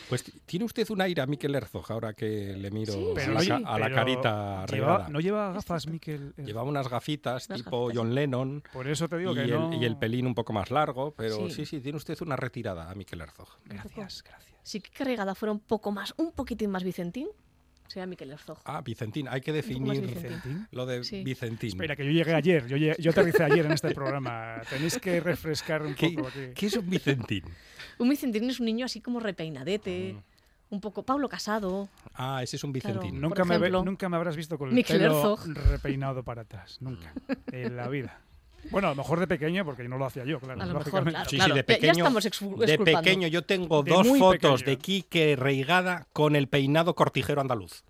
Pues tiene usted un aire a Mikel Herzog ahora que le miro Sí, a, Pero la, a carita lleva-. ¿No lleva gafas, Miquel? Eh, Llevaba unas gafitas tipo gafitas. John Lennon Por eso te digo y que el, no... y el pelín un poco más largo, pero Sí. sí, sí, tiene usted una retirada a Mikel Herzog. Gracias, gracias. Si Kike Regada fuera un poco más, un poquitín más Vicentín, Sería Miquel Herzog. Ah, Vicentín. Hay que definir Vicentín. lo de Sí. Vicentín. Espera, que yo llegué ayer. Yo, lle- yo aterricé ayer en este programa. Tenéis que refrescar un ¿Qué, poco aquí. qué es un Vicentín? Un Vicentín es un niño así como repeinadete, un poco Pablo Casado. Ah, ese es un Claro. Vicentín. Nunca me, nunca me habrás visto con el Miquel pelo Herzog. repeinado para atrás. Nunca. En la vida. Bueno, a lo mejor de pequeño, porque no lo hacía yo, claro. A lo mejor, claro. Sí, sí, de Ya- ya pequeño. estamos exfu- de exculpando. pequeño yo tengo De dos fotos pequeño. de Quique Reigada con el peinado cortijero andaluz.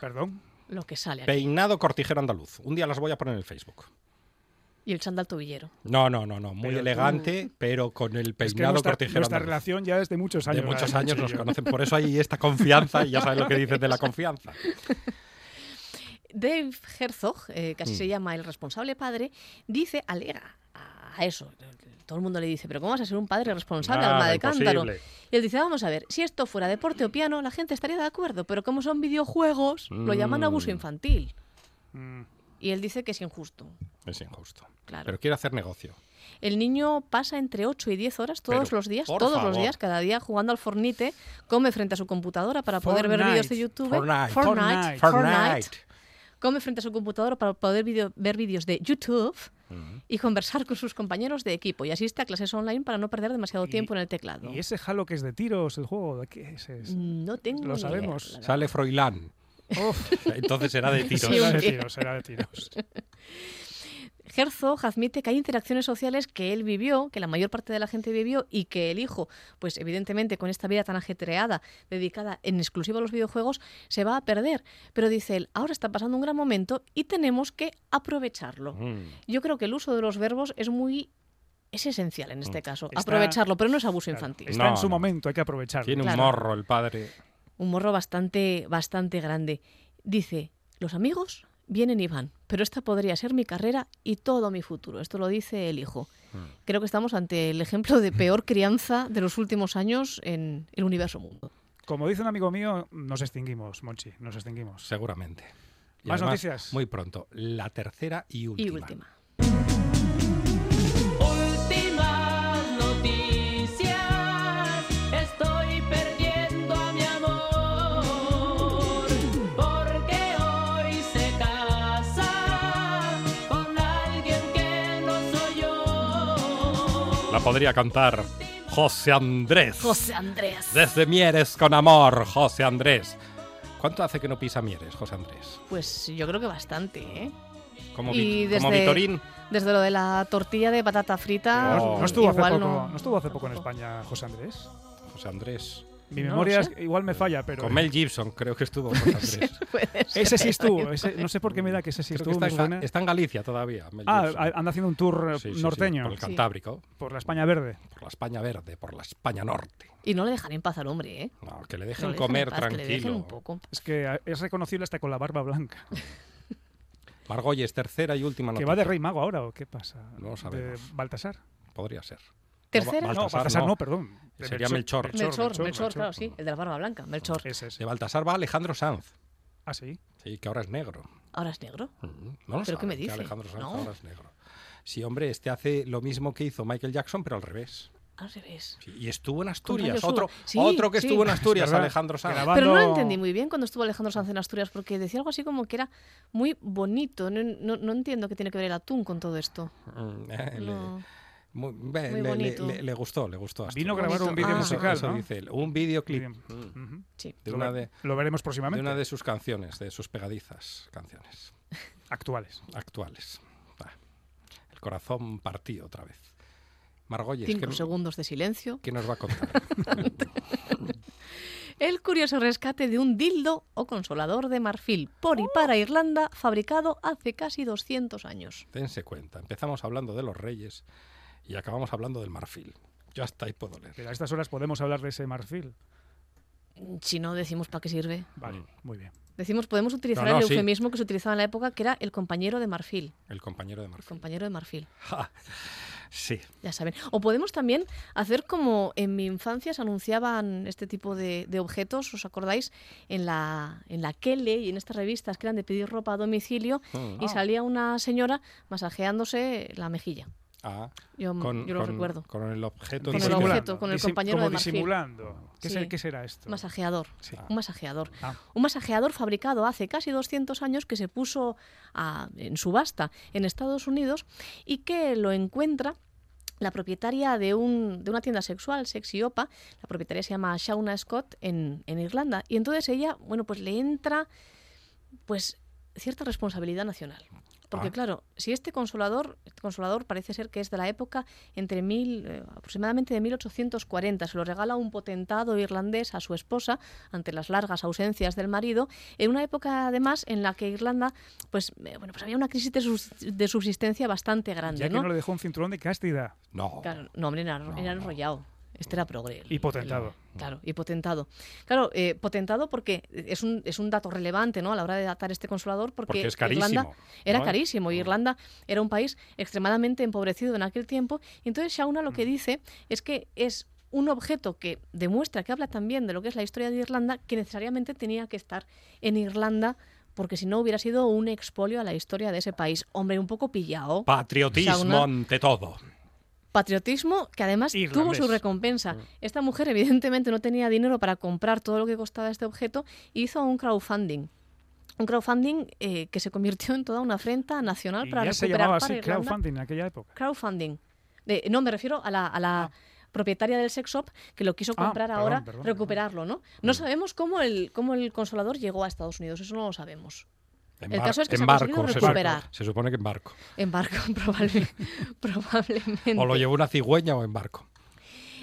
Perdón. Lo que sale aquí. Peinado cortijero andaluz. Un día las voy a poner en el Facebook. Y el chándal tobillero. No, no, no, no. Muy Pero tú- elegante, pero con el Es que peinado nuestra, cortijero nuestra andaluz. relación ya es de muchos años. de muchos años nos conocen. Por eso hay esta confianza y ya sabes lo que dices de la confianza. Dave Herzog, eh, que así Mm. se llama el responsable padre, dice, alega a eso. Todo el mundo le dice, pero ¿cómo vas a ser un padre responsable, Nada, alma de cántaro? Y él dice, vamos a ver, si esto fuera deporte o piano, la gente estaría de acuerdo, pero como son videojuegos, lo llaman abuso Mm. infantil. Mm. Y él dice que es injusto. Es injusto. Claro. Pero quiere hacer negocio. El niño pasa entre 8 y 10 horas todos Pero, los días, todos los días, cada día jugando al Fornite, come frente a su computadora para poder ver vídeos de Fortnite. YouTube. Fortnite. Fortnite. Fortnite. Fortnite. Come frente a su computadora para poder video- ver vídeos de YouTube y conversar con sus compañeros de equipo. Y asiste a clases online para no perder demasiado tiempo en el teclado. ¿Y ese Halo que es de tiros, el juego? ¿De qué es? ese? No tengo Lo idea, sabemos. Sale Froilán. Entonces será de tiros. Sí, Será un de día. tiros, será de tiros. Herzog admite que hay interacciones sociales que él vivió, que la mayor parte de la gente vivió y que el hijo, pues evidentemente con esta vida tan ajetreada, dedicada en exclusivo a los videojuegos, se va a perder. Pero dice él, ahora está pasando un gran momento y tenemos que aprovecharlo. Mm. Yo creo que el uso de los verbos es muy... Es esencial en este caso, Está- aprovecharlo, pero no es abuso Claro, infantil. Está No, en su no. momento, hay que aprovecharlo. Tiene un Claro. morro el padre. un morro bastante, bastante grande. Dice, los amigos vienen y van, pero esta podría ser mi carrera y todo mi futuro. Esto lo dice el hijo. Creo que estamos ante el ejemplo de peor crianza de los últimos años en el universo mundo. Como dice un amigo mío, nos extinguimos, Monchi, nos extinguimos. Seguramente. Y Más además, noticias. Muy pronto. La tercera y última. Y última. Podría cantar José Andrés. José Andrés. Desde Mieres con amor, José Andrés. ¿Cuánto hace que no pisa Mieres, José Andrés? Pues yo creo que bastante, ¿eh? Como, Y como desde- Vitorín. Desde lo de la tortilla de patata frita, ¿No, no estuvo hace igual poco, no- no estuvo hace poco en España José Andrés? José Andrés. Mi No lo memoria es- igual me falla, pero... Con Mel Gibson, creo que estuvo Andrés. Ese sí estuvo, ese- no sé por qué me da que ese sí Creo que estuvo, está, está en Galicia todavía. Mel Ah, Gibson. anda haciendo un tour Sí, sí, sí, norteño por el Sí. Cantábrico, por la España verde. por la España verde, por la España norte. Y no le dejan en paz al hombre, ¿eh? No, que le No dejen dejan comer paz, que le dejen tranquilo. un poco. Es que es reconocible hasta con la barba blanca. Margolles, tercera y última ¿Que noticia. va de rey mago ahora o qué pasa? No sabemos. ¿De Baltasar? Podría ser. Tercera. No, Baltasar Baltasar no. no, perdón. Sería Melchor. Melchor, Melchor, claro, sí. El de la barba blanca, Melchor. Ese, ese. De Baltasar va Alejandro Sanz. Ah, sí. Sí, que ahora es negro. Ahora es negro. Mm, No lo ¿Pero qué me que dice? Alejandro Sanz No. ahora es negro. Sí, hombre, este hace lo mismo que hizo Michael Jackson, pero al revés. Al revés. Sí, y estuvo en Asturias. Otro, Sí, otro que sí. estuvo en Asturias. Alejandro Sanz. Grabando- Pero no lo entendí muy bien cuando estuvo Alejandro Sanz en Asturias, porque decía algo así como que era muy bonito. No, no- no entiendo qué tiene que ver el atún con todo esto. Mm, eh, No. Muy- Muy le, le- bonito. le- le gustó, le gustó. Asturias. Vino a grabar un vídeo Ah. musical, Eso ¿no? dice él. Un videoclip mm. Sí. de Lo, una de, lo veremos de próximamente. una de sus canciones, de sus pegadizas canciones Actuales. actuales. Ah, el corazón partido otra vez. Margolles, Cinco ¿qué, segundos de silencio. qué nos va a contar? El curioso rescate de un dildo o consolador de marfil por y para Irlanda, fabricado hace casi 200 años. Dense cuenta, empezamos hablando de los reyes y acabamos hablando del marfil. Yo hasta ahí puedo leer. Pero a estas horas podemos hablar de ese marfil. Si no decimos para qué sirve. Vale, Mm. muy bien. Decimos, podemos utilizar No, no, el sí. eufemismo que se utilizaba en la época, que era el compañero de marfil. El compañero de El marfil. compañero de marfil. Ja, sí. Ya saben. O podemos también hacer como en mi infancia se anunciaban este tipo de, de objetos, ¿os acordáis? En la, en la Kele y en estas revistas que eran de pedir ropa a domicilio Mm. y salía una señora masajeándose la mejilla. Ah, Yo- yo lo recuerdo. Con el objeto Con el objeto, con el compañero como de marfil. disimulando. ¿Qué, Sí. se- qué será esto? Masajeador. Sí. Un masajeador. Ah. Un masajeador fabricado hace casi 200 años que se puso a- en subasta en Estados Unidos y que lo encuentra la propietaria de, un, de una tienda sexual, Sexy Opa, la propietaria se llama Shauna Scott en, en Irlanda. Y entonces ella, bueno, pues le entra pues cierta responsabilidad nacional. Porque Ah. claro, si este consolador, este consolador parece ser que es de la época entre mil, eh, aproximadamente de 1840, se lo regala un potentado irlandés a su esposa ante las largas ausencias del marido, en una época además en la que Irlanda, pues, eh, bueno, pues había una crisis de, subsistencia bastante grande, Ya que ¿no? no le dejó un cinturón de castidad. No. Claro, no, hombre, era, era enrollado. Este era progre. Y potentado. Claro, y potentado. Claro, eh, potentado porque es un, es un dato relevante ¿no? a la hora de datar este consolador, porque, Porque es carísimo, Irlanda era ¿no? carísimo y Irlanda era un país extremadamente empobrecido en aquel tiempo. Y entonces Shauna lo Mm. que dice es que es un objeto que demuestra que habla también de lo que es la historia de Irlanda, que necesariamente tenía que estar en Irlanda porque si no hubiera sido un expolio a la historia de ese país. Hombre, un poco pillado. Patriotismo Shauna ante todo. Patriotismo que además tuvo su recompensa. Esta mujer evidentemente no tenía dinero para comprar todo lo que costaba este objeto y hizo un crowdfunding. Un crowdfunding eh, que se convirtió en toda una afrenta nacional Y para ya se recuperar llamaba para así, Irlanda. crowdfunding en aquella época. Crowdfunding. No, me refiero a la, a la propietaria del sex shop que lo quiso Ah, comprar perdón, ahora, perdón, recuperarlo, ¿no? No sabemos cómo el, cómo el consolador llegó a Estados Unidos, eso no lo sabemos. En El bar- caso es que en se barco, se- recuperar. Se supone que en barco. En barco, probable- probablemente. O lo llevó una cigüeña o en barco.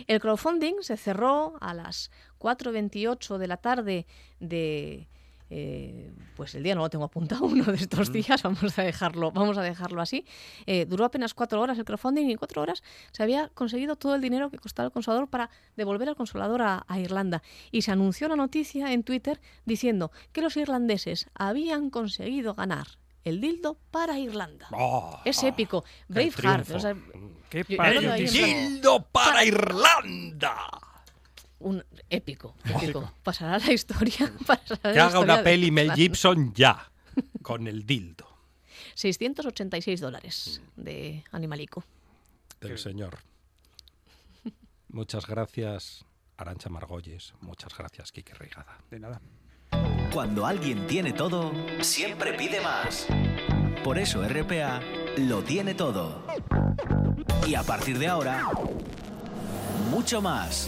El crowdfunding se cerró a las 4.28 de la tarde de... eh, pues el día no lo tengo apuntado, uno de estos días, vamos a dejarlo, vamos a dejarlo así. Eh, duró apenas cuatro horas el crowdfunding y en cuatro horas se había conseguido todo el dinero que costaba el consolador para devolver al consolador a, a Irlanda. Y se anunció la noticia en Twitter diciendo que los irlandeses habían conseguido ganar el dildo para Irlanda. Oh, es épico. Braveheart. o sea, ¡Dildo para Irlanda! Un épico, épico. Pasará a la historia. pasará a Que la haga historia una de peli Mel. Gibson ya. Con el dildo 686 dólares de Animalico. del señor. Muchas gracias, Arancha Margolles. Muchas gracias, Quique Reigada. De nada. Cuando alguien tiene todo, siempre pide más. Por eso RPA lo tiene todo. Y a partir de ahora, mucho más.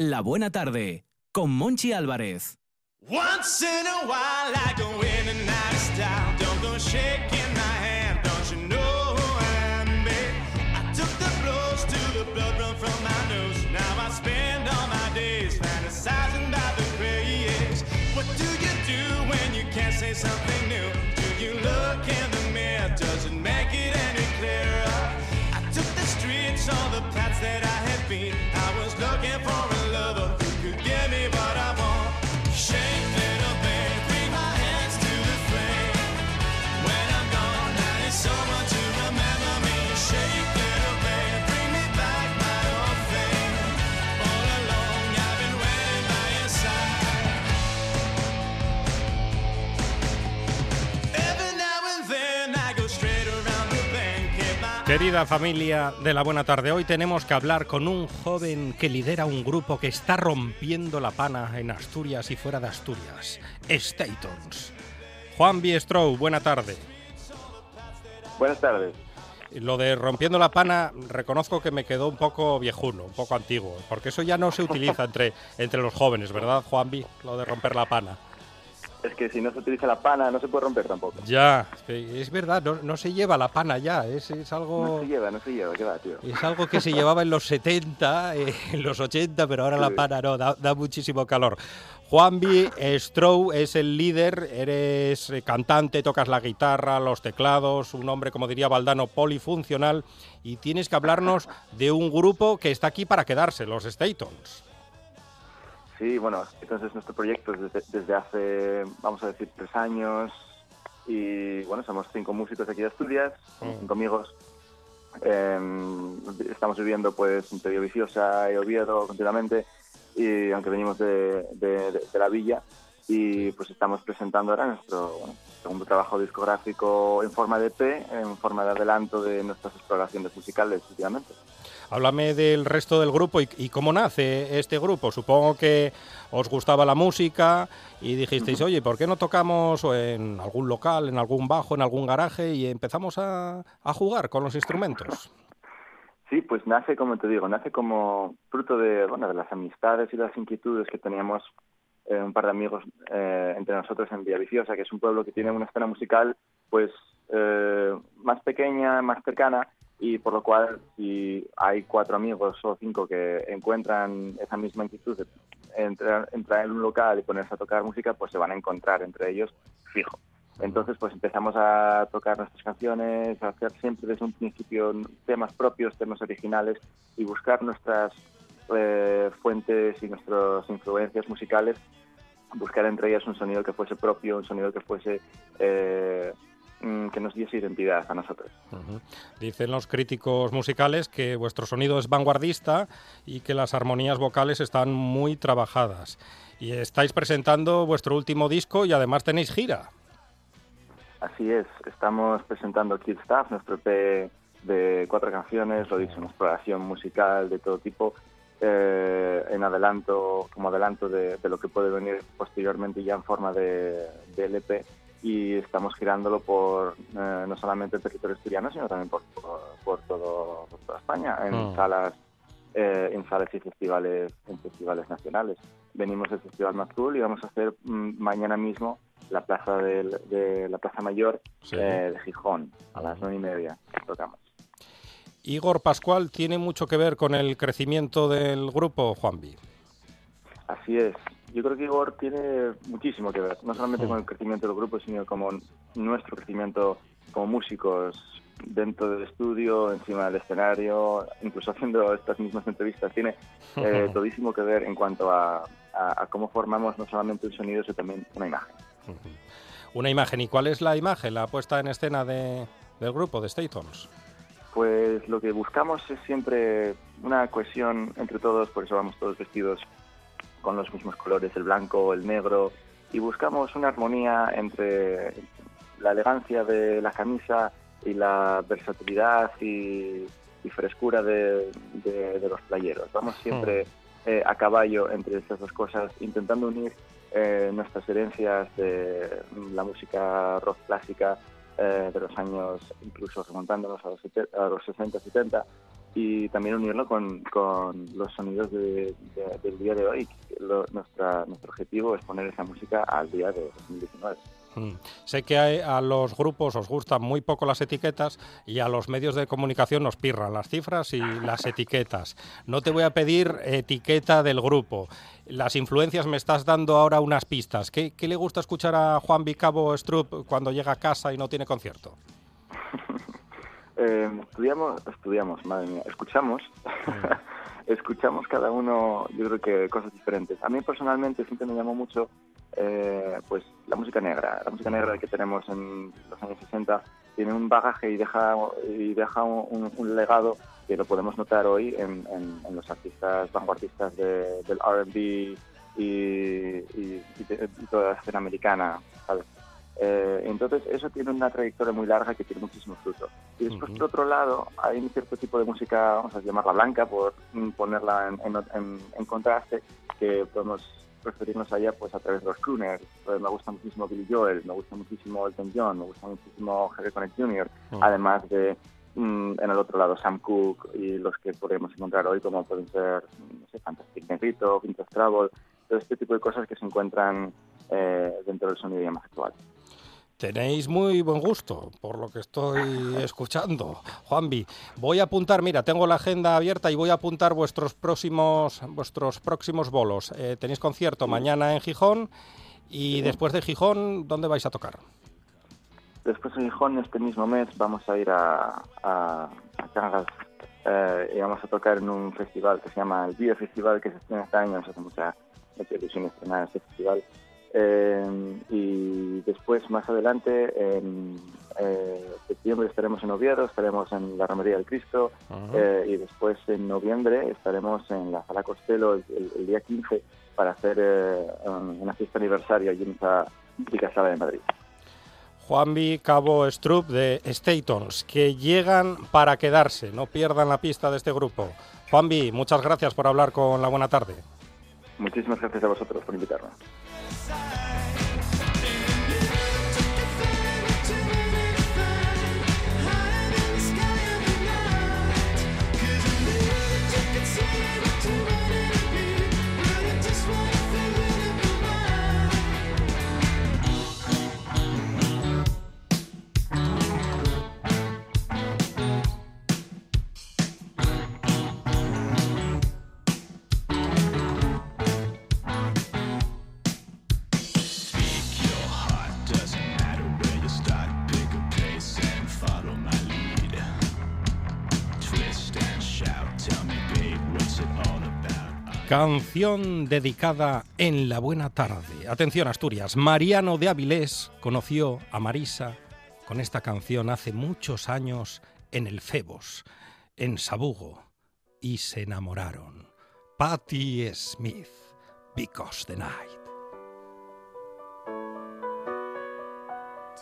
La buena tarde con Monchi Álvarez. Once in a while, I go in and out of style. Don't go shaking my hand, don't you know who I am, babe? I took the blows to the blood run from my nose. Now I spend all my days fantasizing about the craze. What do you do when you can't say something new? Do you look in the mirror? Does it make it any clearer? I took the streets, all the paths that I had been. Querida familia de la buena tarde, hoy tenemos que hablar con un joven que lidera un grupo que está rompiendo la pana en Asturias y fuera de Asturias, Statons. Juan Biestrow, buena tarde. Buenas tardes. Lo de rompiendo la pana, reconozco que me quedó un poco viejuno, un poco antiguo, porque eso ya no se utiliza entre, entre los jóvenes, ¿verdad, Juanvi? Lo de romper la pana. Es que si no se utiliza la pana, no se puede romper tampoco. Ya, es verdad, no, no se lleva la pana ya, es, es algo... No se lleva, no se lleva, ¿qué va, tío? Es algo que se llevaba en los 70, eh, en los 80, pero ahora la Sí. pana no, da, da muchísimo calor. Juanvi Strow es el líder, eres eh, cantante, tocas la guitarra, los teclados, un hombre, como diría Valdano, polifuncional, y tienes que hablarnos de un grupo que está aquí para quedarse, los Statons. Sí, bueno, entonces nuestro proyecto es desde, desde hace, vamos a decir, tres años y bueno, somos cinco músicos aquí de Asturias, Mm. cinco amigos. Eh, estamos viviendo pues entre Villaviciosa y Oviedo continuamente y aunque venimos de, de- de- de la villa y pues estamos presentando ahora nuestro bueno, segundo trabajo discográfico en forma de EP, en forma de adelanto de nuestras exploraciones musicales últimamente. Háblame del resto del grupo y, y cómo nace este grupo. Supongo que os gustaba la música y dijisteis, oye, ¿por qué no tocamos en algún local, en algún bajo, en algún garaje y empezamos a, a jugar con los instrumentos? Sí, pues nace, como te digo, nace como fruto de, bueno, de las amistades y las inquietudes que teníamos eh, un par de amigos eh, entre nosotros en Villaviciosa, que es un pueblo que tiene una escena musical pues eh, más pequeña, más cercana, y por lo cual si hay cuatro amigos o cinco que encuentran esa misma inquietud de entrar, entrar en un local y ponerse a tocar música, pues se van a encontrar entre ellos fijo. Entonces, pues empezamos a tocar nuestras canciones, a hacer siempre desde un principio temas propios, temas originales y buscar nuestras eh, fuentes y nuestras influencias musicales, buscar entre ellas un sonido que fuese propio, un sonido que fuese eh, que nos diese identidad a nosotros. Ujú. Dicen los críticos musicales que vuestro sonido es vanguardista y que las armonías vocales están muy trabajadas. Y estáis presentando vuestro último disco y además tenéis gira. Así es, estamos presentando Kid Stuff, nuestro EP de cuatro canciones, lo dicho, una exploración musical de todo tipo, eh, en adelanto, como adelanto de, de lo que puede venir posteriormente ya en forma de, de LP y estamos girándolo por eh, no solamente el territorio asturiano, sino también por, por, por todo, por toda España, en Mm. salas eh, en salas y festivales en festivales nacionales. Venimos del Festival Mazul y vamos a hacer mm, mañana mismo la plaza del- de la Plaza Mayor Sí. eh, de Gijón a las nueve y media tocamos. Igor Pascual tiene mucho que ver con el crecimiento del grupo, Juanvi. Así es. Yo creo que Igor tiene muchísimo que ver, no solamente con el crecimiento del grupo, sino como nuestro crecimiento como músicos dentro del estudio, encima del escenario, incluso haciendo estas mismas entrevistas. Tiene eh, todísimo que ver en cuanto a, a- a cómo formamos no solamente un sonido, sino también una imagen. Una imagen. ¿Y cuál es la imagen, la puesta en escena de- del grupo, de Statons? Pues lo que buscamos es siempre una cohesión entre todos, por eso vamos todos vestidos con los mismos colores, el blanco, el negro, y buscamos una armonía entre la elegancia de la camisa y la versatilidad y, y frescura de, de- de los playeros. Vamos siempre eh, a caballo entre estas dos cosas, intentando unir eh, nuestras herencias de la música rock clásica eh, de los años, incluso remontándonos a los, a los 60, 70, y también unirlo con, con los sonidos de- de- del día de hoy. Lo- nuestra, nuestro objetivo es poner esa música al día de 2019. Mm. Sé que a, a los grupos os gustan muy poco las etiquetas y a los medios de comunicación nos pirran las cifras y las etiquetas. No te voy a pedir etiqueta del grupo. Las influencias me estás dando ahora unas pistas. ¿Qué, qué le gusta escuchar a Juan Vicabo Strupp cuando llega a casa y no tiene concierto? Eh, estudiamos, estudiamos, madre mía, escuchamos, escuchamos cada uno, yo creo que cosas diferentes. A mí personalmente siempre me llamó mucho eh, pues la música negra, la música negra que tenemos en los años 60 tiene un bagaje y deja y deja un, un legado que lo podemos notar hoy en, en- en los artistas vanguardistas de- del R&B y, y- y de- y toda la escena americana, ¿sabes? Eh, entonces, eso tiene una trayectoria muy larga que tiene muchísimo fruto. Y después, por otro lado, hay un cierto tipo de música, vamos a llamarla blanca, por mm, ponerla en, en- en- contraste, que podemos referirnos a ella pues, a través de los crooners. Pues, me gusta muchísimo Billy Joel, me gusta muchísimo Elton John, me gusta muchísimo Harry Connick Jr., Mm. además de, mm, en el otro lado, Sam Cooke y los que podemos encontrar hoy, como pueden ser, no sé, Fantastic Negrito, Vintage Travel, todo este tipo de cosas que se encuentran eh, dentro del sonido ya más actual. Tenéis muy buen gusto, por lo que estoy escuchando. Juanvi, voy a apuntar, mira, tengo la agenda abierta y voy a apuntar vuestros próximos, vuestros próximos bolos. Eh, tenéis concierto mañana en Gijón y después de Gijón, ¿dónde vais a tocar? Después en Gijón, este mismo mes, vamos a ir a, a, a Cangas eh, y vamos a tocar en un festival que se llama el Bio Festival, que se estrena este año, nos hace mucha, mucha ilusión estrenar este festival. Eh, y después, más adelante, en eh, septiembre estaremos en Oviedo, estaremos en la Romería del Cristo eh, y después en noviembre estaremos en la Sala Costello el, el- el día 15 para hacer eh, un- una fiesta aniversario allí en esa mítica sala de Madrid. Juanvi Cabo Strupp de Statons, que llegan para quedarse, no pierdan la pista de este grupo. Juanvi, muchas gracias por hablar con La Buena Tarde. Muchísimas gracias a vosotros por invitarnos. Canción dedicada en la buena tarde. Atención Asturias, Mariano de Avilés conoció a Marisa con esta canción hace muchos años en el Febos, en Sabugo, y se enamoraron. Patti Smith, Because the Night.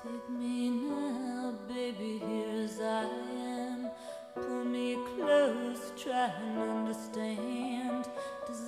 Take me now, baby, I am. Pull me close, understand.